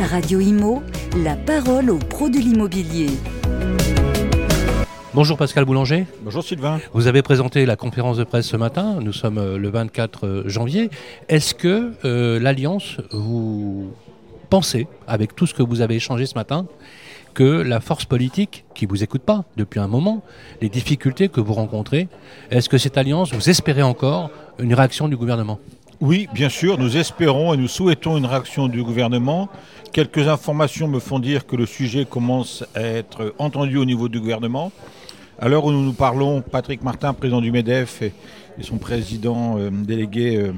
Radio Imo, la parole aux pros de l'immobilier. Bonjour Pascal Boulanger. Bonjour Sylvain. Vous avez présenté la conférence de presse ce matin, nous sommes euh, le 24 euh, janvier. Est-ce que euh, l'Alliance, vous pensez, avec tout ce que vous avez échangé ce matin, que la force politique, qui ne vous écoute pas depuis un moment, les difficultés que vous rencontrez, est-ce que cette alliance, vous espérez encore une réaction du gouvernement? Oui, bien sûr, nous espérons et nous souhaitons une réaction du gouvernement. Quelques informations me font dire que le sujet commence à être entendu au niveau du gouvernement. À l'heure où nous nous parlons, Patrick Martin, président du MEDEF, et, son président euh, délégué euh,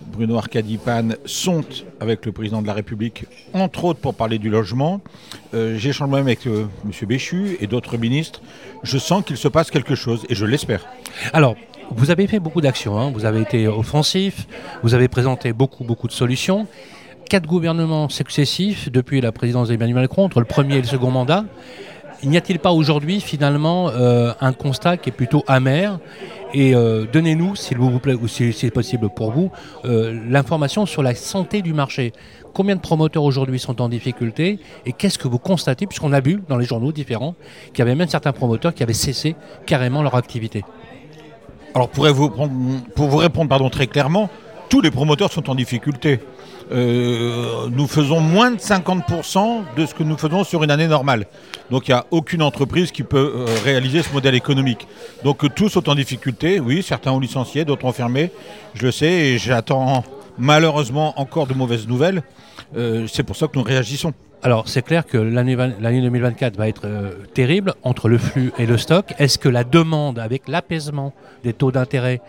Bruno Arcadipan sont avec le président de la République, entre autres pour parler du logement. Euh, J'échange même avec M. Béchu et d'autres ministres. Je sens qu'il se passe quelque chose et je l'espère. Alors, vous avez fait beaucoup d'actions, hein. vous avez été offensif, vous avez présenté beaucoup, beaucoup de solutions. Quatre gouvernements successifs depuis la présidence d'Emmanuel Macron, entre le premier et le second mandat. N'y a-t-il pas aujourd'hui finalement euh, un constat qui est plutôt amer? Et euh, donnez-nous, s'il vous plaît, ou si c'est possible pour vous, euh, l'information sur la santé du marché. Combien de promoteurs aujourd'hui sont en difficulté Et qu'est-ce que vous constatez, puisqu'on a vu dans les journaux différents qu'il y avait même certains promoteurs qui avaient cessé carrément leur activité? Alors pour vous, répondre pardon, très clairement, tous les promoteurs sont en difficulté. Euh, nous faisons moins de 50% de ce que nous faisons sur une année normale. Donc il n'y a aucune entreprise qui peut euh, réaliser ce modèle économique. Donc tous sont en difficulté. Oui, certains ont licencié, d'autres ont fermé. Je le sais et j'attends malheureusement encore de mauvaises nouvelles. Euh, c'est pour ça que nous réagissons. Alors c'est clair que l'année 2024 va être terrible entre le flux et le stock. Est-ce que la demande avec l'apaisement des taux d'intérêt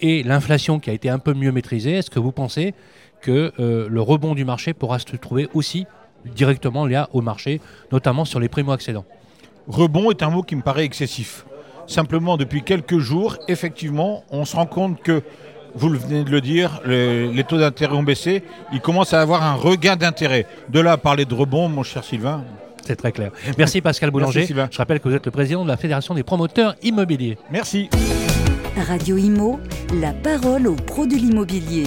et l'inflation qui a été un peu mieux maîtrisée, est-ce que vous pensez que euh, le rebond du marché pourra se trouver aussi directement lié au marché, notamment sur les primo-accédants? Rebond est un mot qui me paraît excessif. Simplement, depuis quelques jours, effectivement, on se rend compte que, vous venez de le dire, les, taux d'intérêt ont baissé. Il commence à avoir un regain d'intérêt. De là à parler de rebond, mon cher Sylvain. C'est très clair. Merci Pascal Boulanger. Je rappelle que vous êtes le président de la Fédération des promoteurs immobiliers. Merci. Radio Imo, la parole aux pros de l'immobilier.